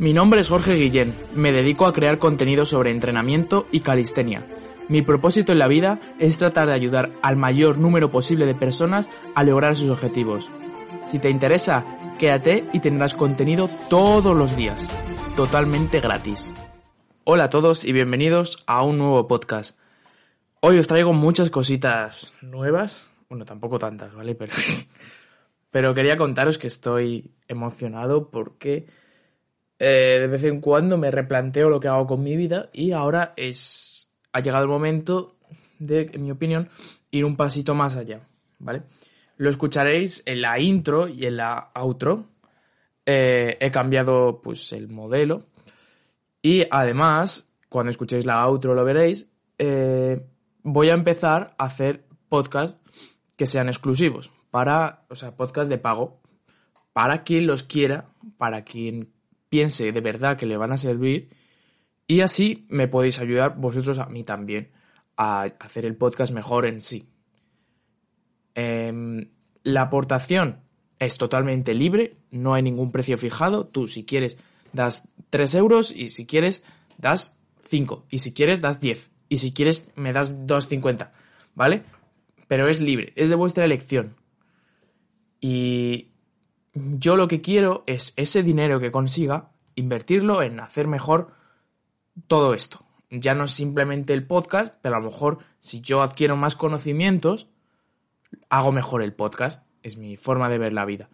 Mi nombre es Jorge Guillén, me dedico a crear contenido sobre entrenamiento y calistenia. Mi propósito en la vida es tratar de ayudar al mayor número posible de personas a lograr sus objetivos. Si te interesa, quédate y tendrás contenido todos los días, totalmente gratis. Hola a todos y bienvenidos a un nuevo podcast. Hoy os traigo muchas cositas nuevas, bueno, tampoco tantas, ¿vale? Pero, pero quería contaros que estoy emocionado porque eh, de vez en cuando me replanteo lo que hago con mi vida y ahora es ha llegado el momento de, en mi opinión, ir un pasito más allá, ¿vale? Lo escucharéis en la intro y en la outro. Eh, he cambiado pues el modelo y además, cuando escuchéis la outro lo veréis, eh, voy a empezar a hacer podcasts que sean exclusivos para, o sea, podcasts de pago para quien los quiera, para quien piense de verdad que le van a servir y así me podéis ayudar vosotros a mí también a hacer el podcast mejor en sí. Em, la aportación es totalmente libre, no hay ningún precio fijado. Tú si quieres das 3 euros y si quieres das 5 y si quieres das 10 y si quieres me das 2,50, ¿vale? Pero es libre, es de vuestra elección. Y yo lo que quiero es ese dinero que consiga, invertirlo en hacer mejor todo esto. Ya no es simplemente el podcast, pero a lo mejor si yo adquiero más conocimientos, hago mejor el podcast. Es mi forma de ver la vida.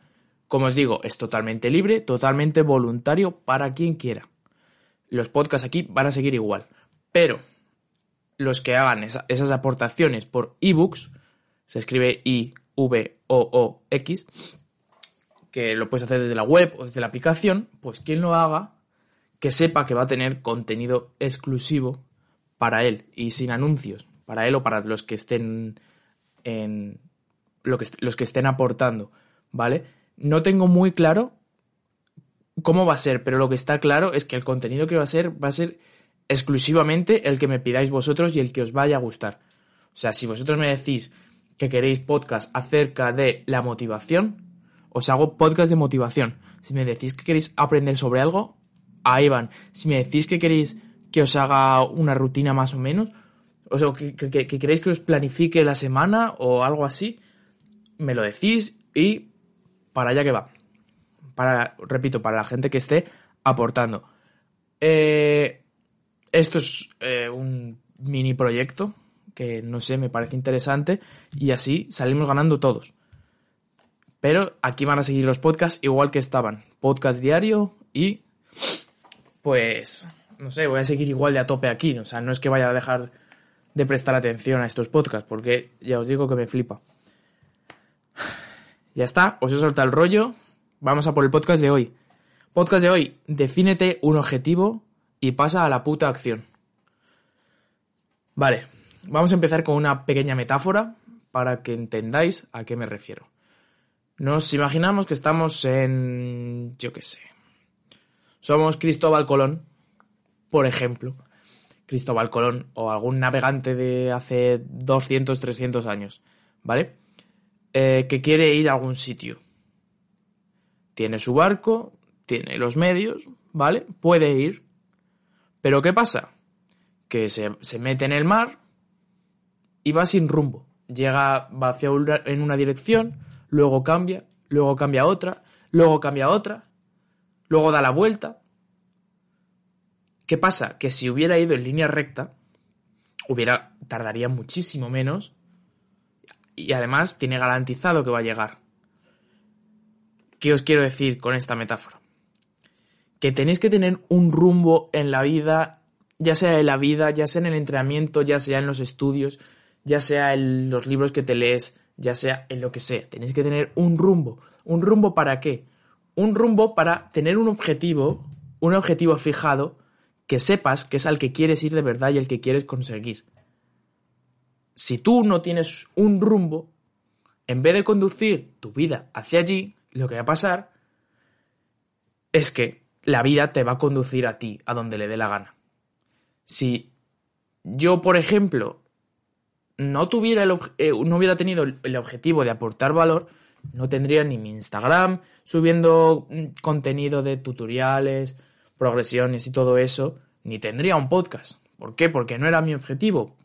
Como os digo, es totalmente libre, totalmente voluntario para quien quiera. Los podcasts aquí van a seguir igual. Pero los que hagan esas aportaciones por ebooks, se escribe I-V-O-O-X, que lo puedes hacer desde la web o desde la aplicación, pues quien lo haga, que sepa que va a tener contenido exclusivo para él y sin anuncios, para él o para los que estén en que, los que estén aportando, ¿vale? No tengo muy claro cómo va a ser, pero lo que está claro es que el contenido que va a ser va a ser exclusivamente el que me pidáis vosotros y el que os vaya a gustar. O sea, si vosotros me decís que queréis podcast acerca de la motivación, os hago podcast de motivación. Si me decís que queréis aprender sobre algo, ahí van. Si me decís que queréis que os haga una rutina más o menos, o sea, que, queréis que os planifique la semana o algo así, me lo decís y para allá que va. Para, repito, para la gente que esté aportando. Eh, esto es eh, un mini proyecto que no sé, me parece interesante y así salimos ganando todos. Pero aquí van a seguir los podcasts igual que estaban. Podcast diario y pues no sé, voy a seguir igual de a tope aquí. O sea, no es que vaya a dejar de prestar atención a estos podcasts porque ya os digo que me flipa. Ya está, os he soltado el rollo. Vamos a por el podcast de hoy. Podcast de hoy, defínete un objetivo y pasa a la puta acción. Vale, vamos a empezar con una pequeña metáfora para que entendáis a qué me refiero. Nos imaginamos que estamos en, yo qué sé, somos Cristóbal Colón, por ejemplo, Cristóbal Colón o algún navegante de hace 200, 300 años, ¿vale? Eh, que quiere ir a algún sitio. Tiene su barco, tiene los medios, ¿vale? Puede ir. Pero ¿qué pasa? Que se, se mete en el mar y va sin rumbo. Llega, va hacia en una dirección, luego cambia, luego cambia otra, luego cambia otra, luego da la vuelta. ¿Qué pasa? Que si hubiera ido en línea recta, hubiera tardaría muchísimo menos y además tiene garantizado que va a llegar. ¿Qué os quiero decir con esta metáfora? Que tenéis que tener un rumbo en la vida, ya sea en la vida, ya sea en el entrenamiento, ya sea en los estudios, ya sea en los libros que te lees, ya sea en lo que sea. Tenéis que tener un rumbo. ¿Un rumbo para qué? Un rumbo para tener un objetivo, un objetivo fijado, que sepas que es al que quieres ir de verdad y el que quieres conseguir. Si tú no tienes un rumbo, en vez de conducir tu vida hacia allí, lo que va a pasar es que la vida te va a conducir a ti, a donde le dé la gana. Si yo, por ejemplo, no tuviera eh, no hubiera tenido el, objetivo de aportar valor, no tendría ni mi Instagram subiendo mm, contenido de tutoriales, progresiones y todo eso, ni tendría un podcast. ¿Por qué? Porque no era mi objetivo.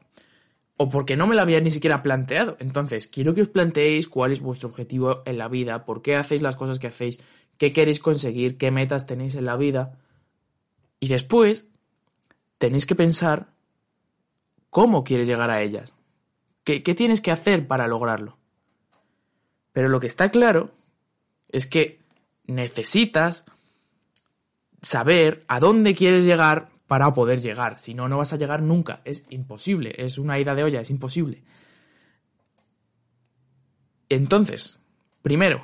O porque no me lo había ni siquiera planteado. Entonces, quiero que os planteéis cuál es vuestro objetivo en la vida, por qué hacéis las cosas que hacéis, qué queréis conseguir, qué metas tenéis en la vida. Y después, tenéis que pensar cómo quieres llegar a ellas. ¿Qué, tienes que hacer para lograrlo? Pero lo que está claro es que necesitas saber a dónde quieres llegar para poder llegar. Si no, no vas a llegar nunca. Es imposible. Es una ida de olla, es imposible. Entonces, primero,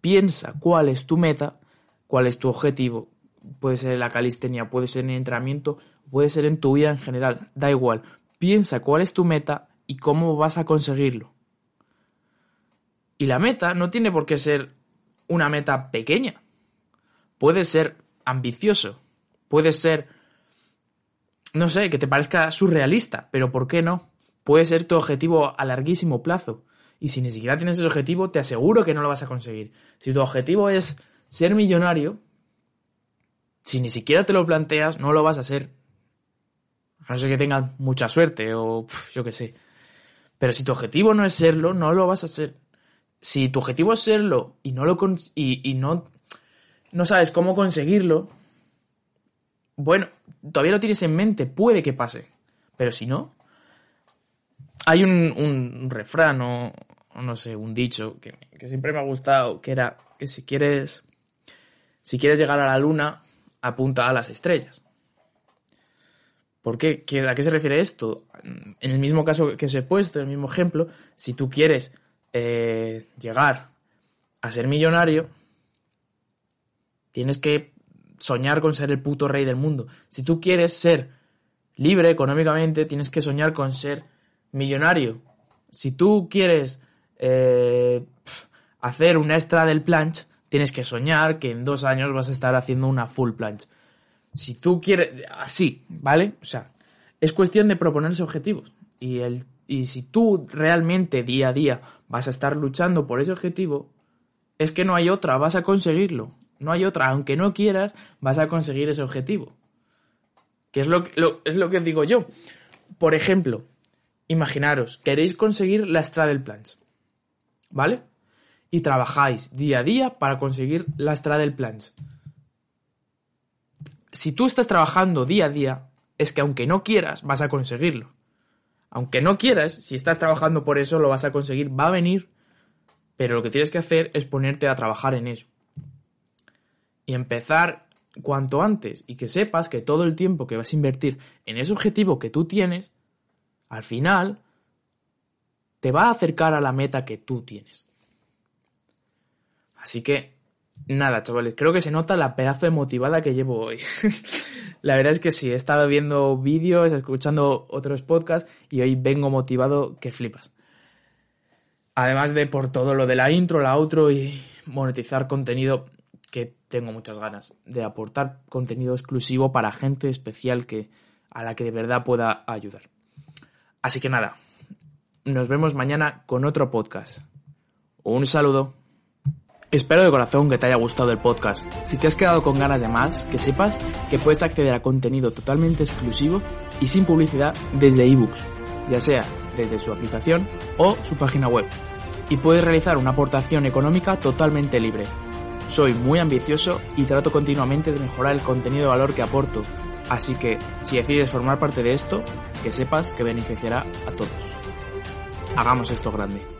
piensa cuál es tu meta, cuál es tu objetivo. Puede ser en la calistenia, puede ser en el entrenamiento, puede ser en tu vida en general. Da igual. Piensa cuál es tu meta y cómo vas a conseguirlo. Y la meta no tiene por qué ser una meta pequeña. Puede ser ambicioso. Puede ser, no sé, que te parezca surrealista, pero ¿por qué no? Puede ser tu objetivo a larguísimo plazo. Y si ni siquiera tienes ese objetivo, te aseguro que no lo vas a conseguir. Si tu objetivo es ser millonario, si ni siquiera te lo planteas, no lo vas a ser. A no ser que tengas mucha suerte o yo qué sé. Pero si tu objetivo no es serlo, no lo vas a ser si tu objetivo es serlo y no lo y, y no, no sabes cómo conseguirlo, bueno, todavía lo tienes en mente, puede que pase. Pero si no, hay un, un refrán o, no sé, un dicho que, que, siempre me ha gustado, que era que si quieres, si quieres llegar a la luna, apunta a las estrellas. ¿Por qué? ¿A qué se refiere esto? En el mismo caso que os he puesto, en el mismo ejemplo, si tú quieres eh, llegar a ser millonario, tienes que soñar con ser el puto rey del mundo. Si tú quieres ser libre económicamente, tienes que soñar con ser millonario. Si tú quieres eh, hacer una extra del planche, tienes que soñar que en dos años vas a estar haciendo una full planche. Si tú quieres, así, ¿vale? O sea, es cuestión de proponerse objetivos. Y el y si tú realmente día a día vas a estar luchando por ese objetivo, es que no hay otra, vas a conseguirlo. No hay otra, aunque no quieras, vas a conseguir ese objetivo. Que es lo, que, es lo que digo yo. Por ejemplo, imaginaros, queréis conseguir la Straddle Plans. ¿Vale? Y trabajáis día a día para conseguir la Straddle Plans. Si tú estás trabajando día a día, es que aunque no quieras, vas a conseguirlo. Aunque no quieras, si estás trabajando por eso, lo vas a conseguir, va a venir, pero lo que tienes que hacer es ponerte a trabajar en eso. Y empezar cuanto antes y que sepas que todo el tiempo que vas a invertir en ese objetivo que tú tienes, al final te va a acercar a la meta que tú tienes. Así que, nada, chavales, creo que se nota la pedazo de motivada que llevo hoy. La verdad es que sí, he estado viendo vídeos, escuchando otros podcasts y hoy vengo motivado que flipas. Además de por todo lo de la intro, la outro y monetizar contenido que tengo muchas ganas de aportar contenido exclusivo para gente especial que a la que de verdad pueda ayudar. Así que nada, nos vemos mañana con otro podcast. Un saludo. Espero de corazón que te haya gustado el podcast. Si te has quedado con ganas de más, que sepas que puedes acceder a contenido totalmente exclusivo y sin publicidad desde ebooks, ya sea desde su aplicación o su página web. Y puedes realizar una aportación económica totalmente libre. Soy muy ambicioso y trato continuamente de mejorar el contenido de valor que aporto, así que si decides formar parte de esto, que sepas que beneficiará a todos. Hagamos esto grande.